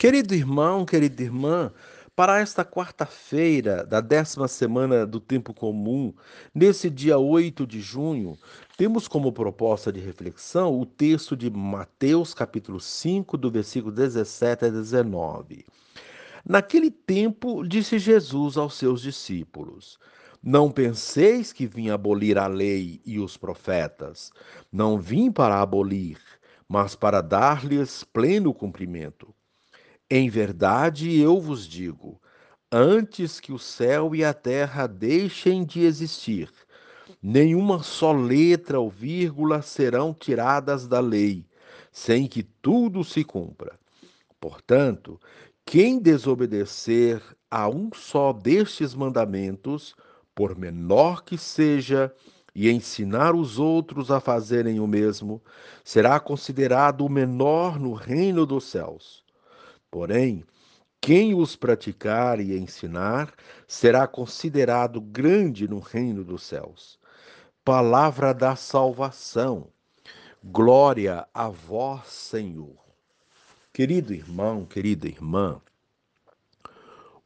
Querido irmão, querida irmã, para esta quarta-feira da décima semana do tempo comum, nesse dia 8 de junho, temos como proposta de reflexão o texto de Mateus, capítulo 5, do versículo 17 a 19. Naquele tempo, disse Jesus aos seus discípulos: Não penseis que vim abolir a lei e os profetas. Não vim para abolir, mas para dar-lhes pleno cumprimento. Em verdade, eu vos digo: antes que o céu e a terra deixem de existir, nenhuma só letra ou vírgula serão tiradas da lei, sem que tudo se cumpra. Portanto, quem desobedecer a um só destes mandamentos, por menor que seja, e ensinar os outros a fazerem o mesmo, será considerado o menor no reino dos céus. Porém, quem os praticar e ensinar será considerado grande no reino dos céus. Palavra da salvação. Glória a vós, Senhor. Querido irmão, querida irmã,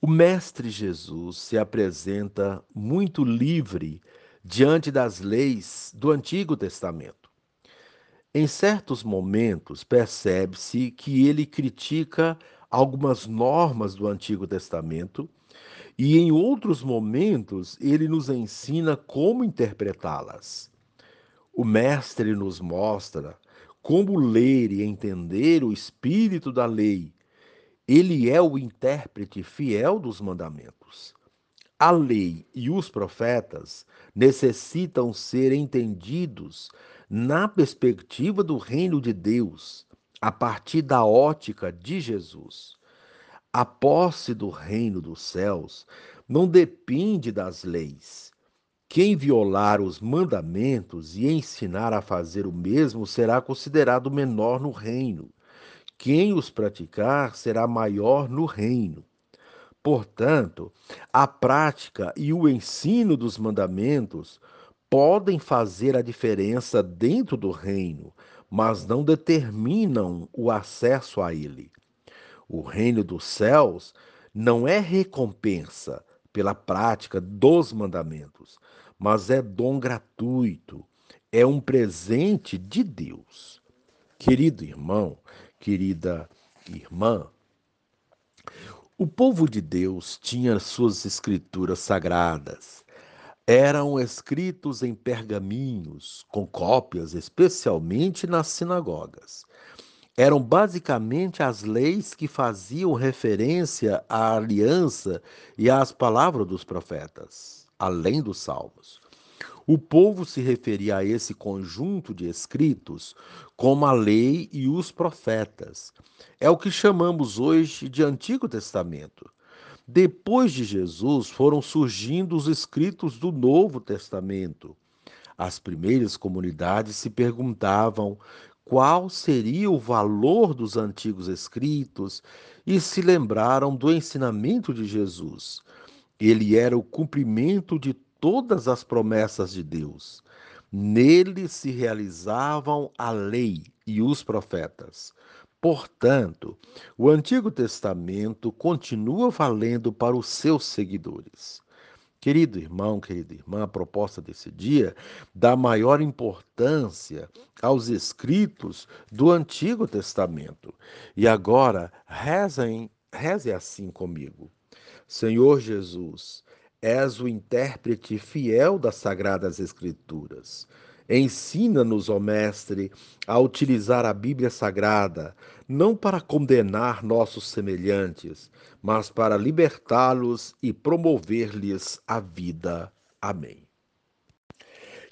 o Mestre Jesus se apresenta muito livre diante das leis do Antigo Testamento. Em certos momentos, percebe-se que ele critica algumas normas do Antigo Testamento e em outros momentos ele nos ensina como interpretá-las. O Mestre nos mostra como ler e entender o espírito da lei. Ele é o intérprete fiel dos mandamentos. A lei e os profetas necessitam ser entendidos na perspectiva do reino de Deus, a partir da ótica de Jesus. A posse do reino dos céus não depende das leis. Quem violar os mandamentos e ensinar a fazer o mesmo será considerado menor no reino. Quem os praticar será maior no reino. Portanto, a prática e o ensino dos mandamentos podem fazer a diferença dentro do reino, mas não determinam o acesso a ele. O reino dos céus não é recompensa pela prática dos mandamentos, mas é dom gratuito, é um presente de Deus. Querido irmão, querida irmã, o povo de Deus tinha suas escrituras sagradas eram escritos em pergaminhos, com cópias, especialmente nas sinagogas. Eram basicamente as leis que faziam referência à aliança e às palavras dos profetas, além dos salmos. O povo se referia a esse conjunto de escritos como a lei e os profetas. É o que chamamos hoje de Antigo Testamento. Depois de Jesus, foram surgindo os escritos do Novo Testamento. As primeiras comunidades se perguntavam qual seria o valor dos antigos escritos e se lembraram do ensinamento de Jesus. Ele era o cumprimento de todas as promessas de Deus. Nele se realizavam a lei e os profetas. Portanto, o Antigo Testamento continua valendo para os seus seguidores. Querido irmão, querida irmã, a proposta desse dia dá maior importância aos escritos do Antigo Testamento. E agora, rezem, reze assim comigo. Senhor Jesus, és o intérprete fiel das Sagradas Escrituras. Ensina-nos, ó Mestre, a utilizar a Bíblia Sagrada, não para condenar nossos semelhantes, mas para libertá-los e promover-lhes a vida. Amém.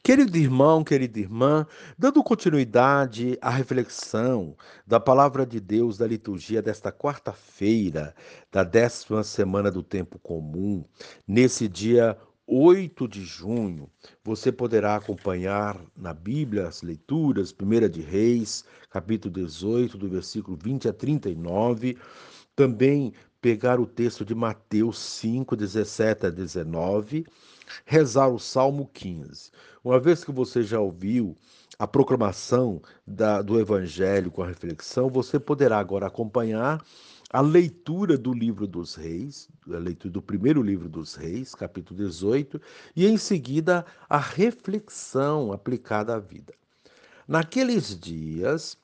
Querido irmão, querida irmã, dando continuidade à reflexão da palavra de Deus da liturgia desta quarta-feira, da décima semana do tempo comum, nesse dia 8 de junho, você poderá acompanhar na Bíblia as leituras, 1 de Reis, capítulo 18, do versículo 20 a 39, também pegar o texto de Mateus 5, 17 a 19, rezar o Salmo 15. Uma vez que você já ouviu a proclamação da, do Evangelho com a reflexão, você poderá agora acompanhar a leitura do livro dos reis, a leitura do primeiro livro dos reis, capítulo 18, e em seguida a reflexão aplicada à vida. Naqueles dias,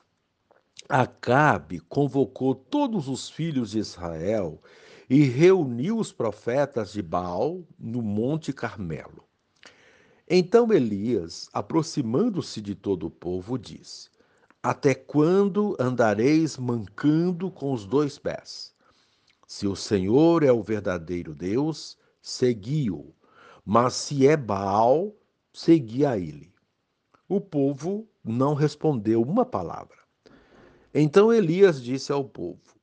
Acabe convocou todos os filhos de Israel e reuniu os profetas de Baal no Monte Carmelo. Então Elias, aproximando-se de todo o povo, disse: Até quando andareis mancando com os dois pés? Se o Senhor é o verdadeiro Deus, segui-o, mas se é Baal, segui a ele. O povo não respondeu uma palavra. Então Elias disse ao povo: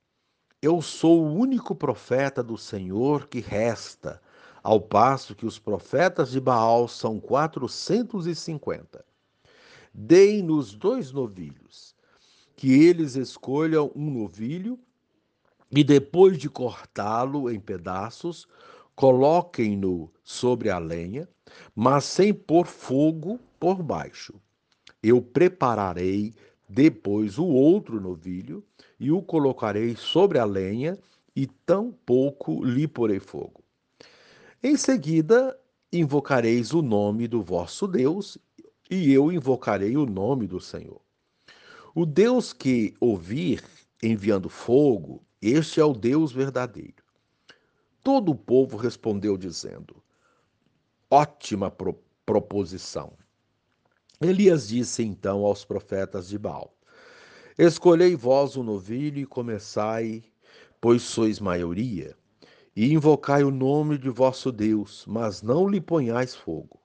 Eu sou o único profeta do Senhor que resta ao passo que os profetas de Baal são quatrocentos e cinquenta. Deem-nos dois novilhos, que eles escolham um novilho e depois de cortá-lo em pedaços, coloquem-no sobre a lenha, mas sem pôr fogo por baixo. Eu prepararei depois o outro novilho e o colocarei sobre a lenha, e tampouco lhe porei fogo. Em seguida, invocareis o nome do vosso Deus, e eu invocarei o nome do Senhor. O Deus que ouvir enviando fogo, este é o Deus verdadeiro. Todo o povo respondeu dizendo: Ótima pro proposição. Elias disse então aos profetas de Baal: Escolhei vós o novilho e começai, pois sois maioria e invocai o nome de vosso Deus, mas não lhe ponhais fogo.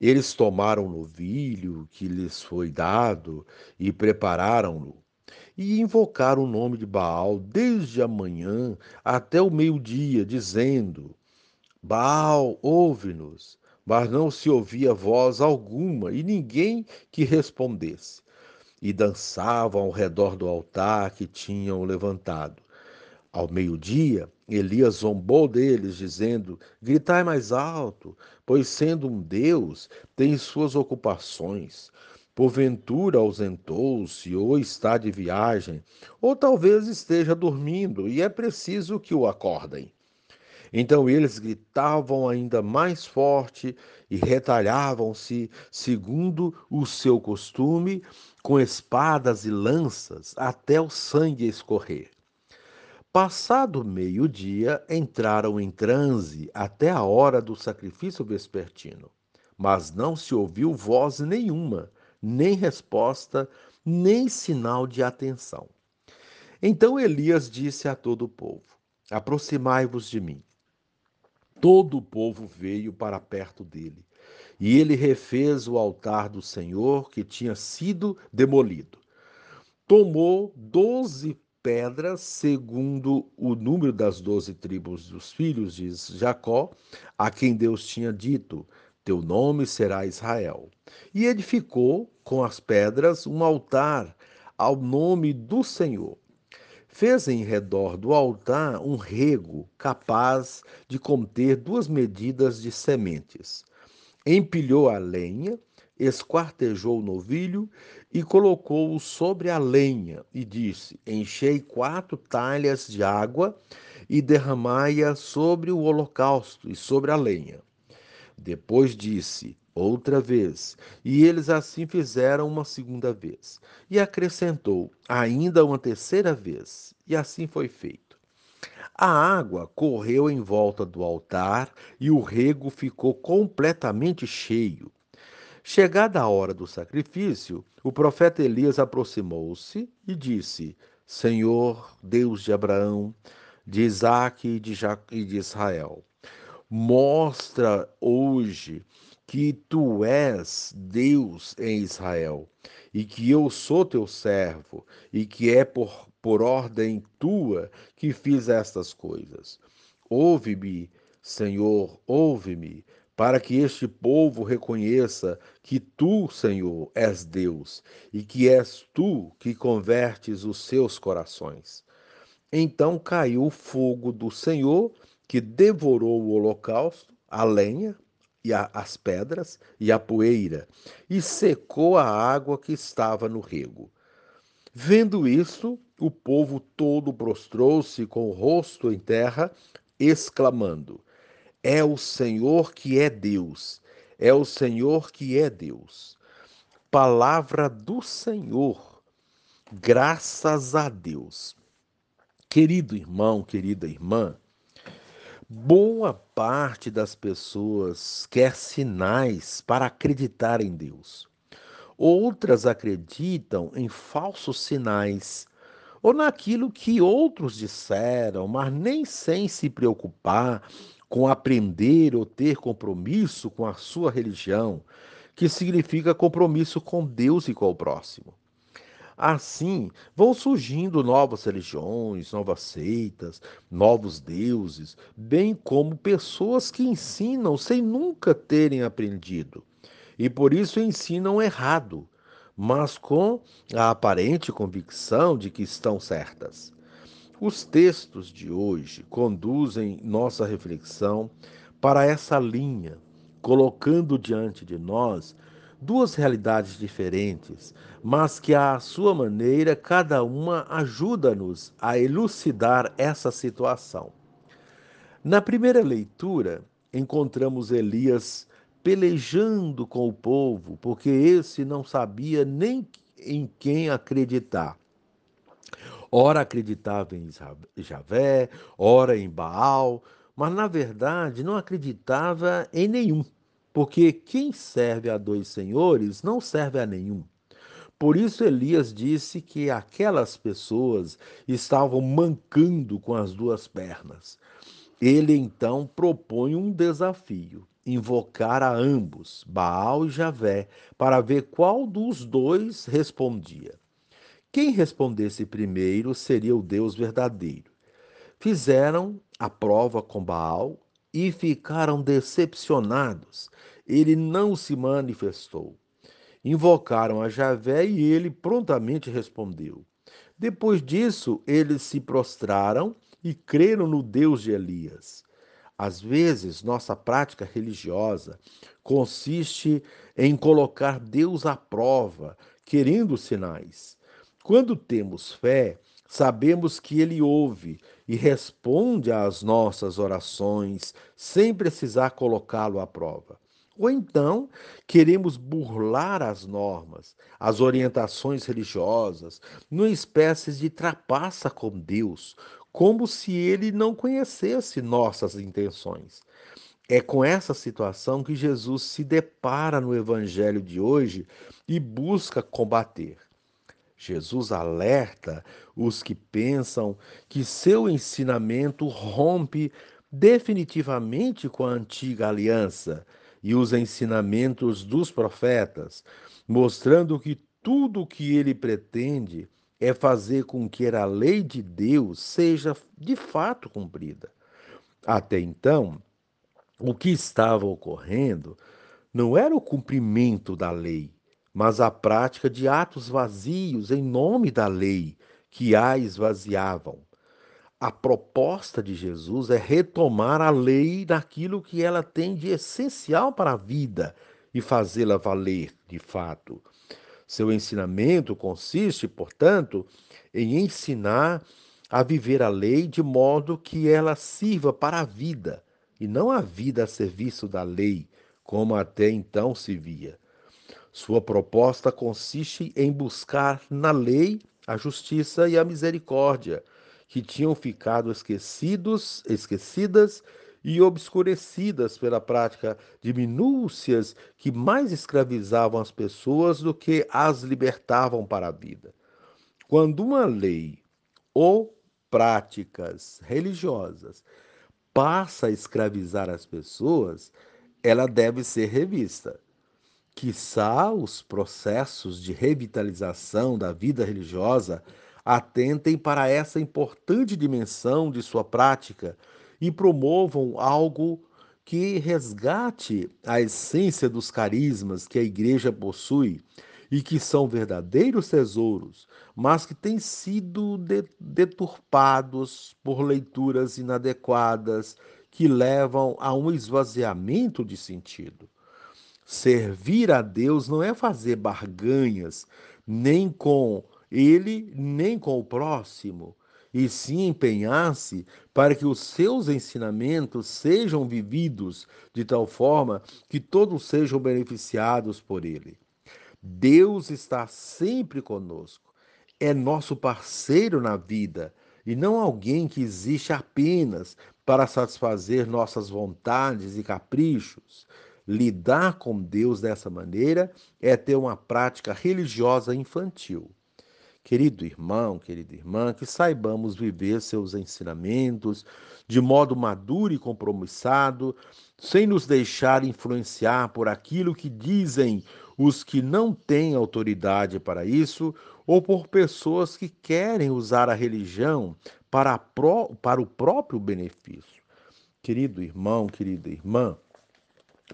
Eles tomaram o novilho que lhes foi dado e prepararam-no, e invocaram o nome de Baal desde a manhã até o meio-dia, dizendo: Baal, ouve-nos. Mas não se ouvia voz alguma e ninguém que respondesse. E dançavam ao redor do altar que tinham levantado. Ao meio-dia, Elias zombou deles, dizendo: Gritai mais alto, pois sendo um Deus, tem suas ocupações. Porventura ausentou-se, ou está de viagem, ou talvez esteja dormindo, e é preciso que o acordem. Então eles gritavam ainda mais forte e retalhavam-se, segundo o seu costume, com espadas e lanças, até o sangue escorrer. Passado meio-dia, entraram em transe até a hora do sacrifício vespertino. Mas não se ouviu voz nenhuma, nem resposta, nem sinal de atenção. Então Elias disse a todo o povo: Aproximai-vos de mim. Todo o povo veio para perto dele, e ele refez o altar do Senhor que tinha sido demolido. Tomou doze pedras, segundo o número das doze tribos dos filhos de Jacó, a quem Deus tinha dito: Teu nome será Israel. E edificou com as pedras um altar ao nome do Senhor. Fez em redor do altar um rego capaz de conter duas medidas de sementes. Empilhou a lenha esquartejou o novilho e colocou-o sobre a lenha, e disse: Enchei quatro talhas de água e derramai-a sobre o holocausto e sobre a lenha. Depois disse: Outra vez. E eles assim fizeram uma segunda vez. E acrescentou: Ainda uma terceira vez. E assim foi feito. A água correu em volta do altar e o rego ficou completamente cheio. Chegada a hora do sacrifício, o profeta Elias aproximou-se e disse: Senhor, Deus de Abraão, de Isaque e de, e de Israel, mostra hoje que tu és Deus em Israel e que eu sou teu servo e que é por, por ordem tua que fiz estas coisas. Ouve-me, Senhor, ouve-me para que este povo reconheça que tu, Senhor, és Deus e que és tu que convertes os seus corações. Então caiu o fogo do Senhor que devorou o holocausto, a lenha e a, as pedras e a poeira, e secou a água que estava no rego. Vendo isso, o povo todo prostrou-se com o rosto em terra, exclamando: É o Senhor que é Deus, é o Senhor que é Deus. Palavra do Senhor, graças a Deus. Querido irmão, querida irmã, boa parte das pessoas quer sinais para acreditar em Deus. Outras acreditam em falsos sinais ou naquilo que outros disseram, mas nem sem se preocupar com aprender ou ter compromisso com a sua religião, que significa compromisso com Deus e com o próximo. Assim, vão surgindo novas religiões, novas seitas, novos deuses, bem como pessoas que ensinam sem nunca terem aprendido. E por isso ensinam errado, mas com a aparente convicção de que estão certas. Os textos de hoje conduzem nossa reflexão para essa linha, colocando diante de nós duas realidades diferentes, mas que à sua maneira cada uma ajuda-nos a elucidar essa situação. Na primeira leitura, encontramos Elias pelejando com o povo, porque esse não sabia nem em quem acreditar. Ora acreditava em Javé, ora em Baal, mas na verdade não acreditava em nenhum porque quem serve a dois senhores não serve a nenhum. Por isso Elias disse que aquelas pessoas estavam mancando com as duas pernas. Ele então propõe um desafio: invocar a ambos, Baal e Javé, para ver qual dos dois respondia. Quem respondesse primeiro seria o Deus verdadeiro. Fizeram a prova com Baal e ficaram decepcionados. Ele não se manifestou. Invocaram a Javé e ele prontamente respondeu. Depois disso, eles se prostraram e creram no Deus de Elias. Às vezes, nossa prática religiosa consiste em colocar Deus à prova, querendo sinais. Quando temos fé, sabemos que Ele ouve e responde às nossas orações sem precisar colocá-lo à prova. Ou então queremos burlar as normas, as orientações religiosas, numa espécie de trapaça com Deus, como se ele não conhecesse nossas intenções. É com essa situação que Jesus se depara no evangelho de hoje e busca combater. Jesus alerta os que pensam que seu ensinamento rompe definitivamente com a antiga aliança e os ensinamentos dos profetas, mostrando que tudo o que ele pretende é fazer com que a lei de Deus seja de fato cumprida. Até então, o que estava ocorrendo não era o cumprimento da lei, mas a prática de atos vazios em nome da lei que a esvaziavam. A proposta de Jesus é retomar a lei naquilo que ela tem de essencial para a vida e fazê-la valer de fato. Seu ensinamento consiste, portanto, em ensinar a viver a lei de modo que ela sirva para a vida e não a vida a serviço da lei, como até então se via. Sua proposta consiste em buscar na lei a justiça e a misericórdia, que tinham ficado esquecidos, esquecidas e obscurecidas pela prática de minúcias que mais escravizavam as pessoas do que as libertavam para a vida. Quando uma lei ou práticas religiosas passa a escravizar as pessoas, ela deve ser revista quiçá os processos de revitalização da vida religiosa atentem para essa importante dimensão de sua prática e promovam algo que resgate a essência dos carismas que a igreja possui e que são verdadeiros tesouros, mas que têm sido deturpados por leituras inadequadas que levam a um esvaziamento de sentido. Servir a Deus não é fazer barganhas, nem com ele, nem com o próximo, e sim empenhar-se para que os seus ensinamentos sejam vividos de tal forma que todos sejam beneficiados por ele. Deus está sempre conosco, é nosso parceiro na vida e não alguém que existe apenas para satisfazer nossas vontades e caprichos. Lidar com Deus dessa maneira é ter uma prática religiosa infantil. Querido irmão, querida irmã, que saibamos viver seus ensinamentos de modo maduro e compromissado, sem nos deixar influenciar por aquilo que dizem os que não têm autoridade para isso ou por pessoas que querem usar a religião para, para o próprio benefício. Querido irmão, querida irmã,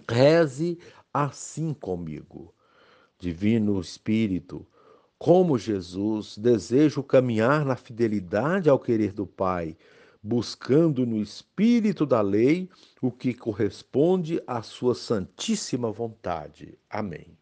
Reze assim comigo. Divino Espírito, como Jesus, desejo caminhar na fidelidade ao querer do Pai, buscando no espírito da lei o que corresponde à sua santíssima vontade. Amém.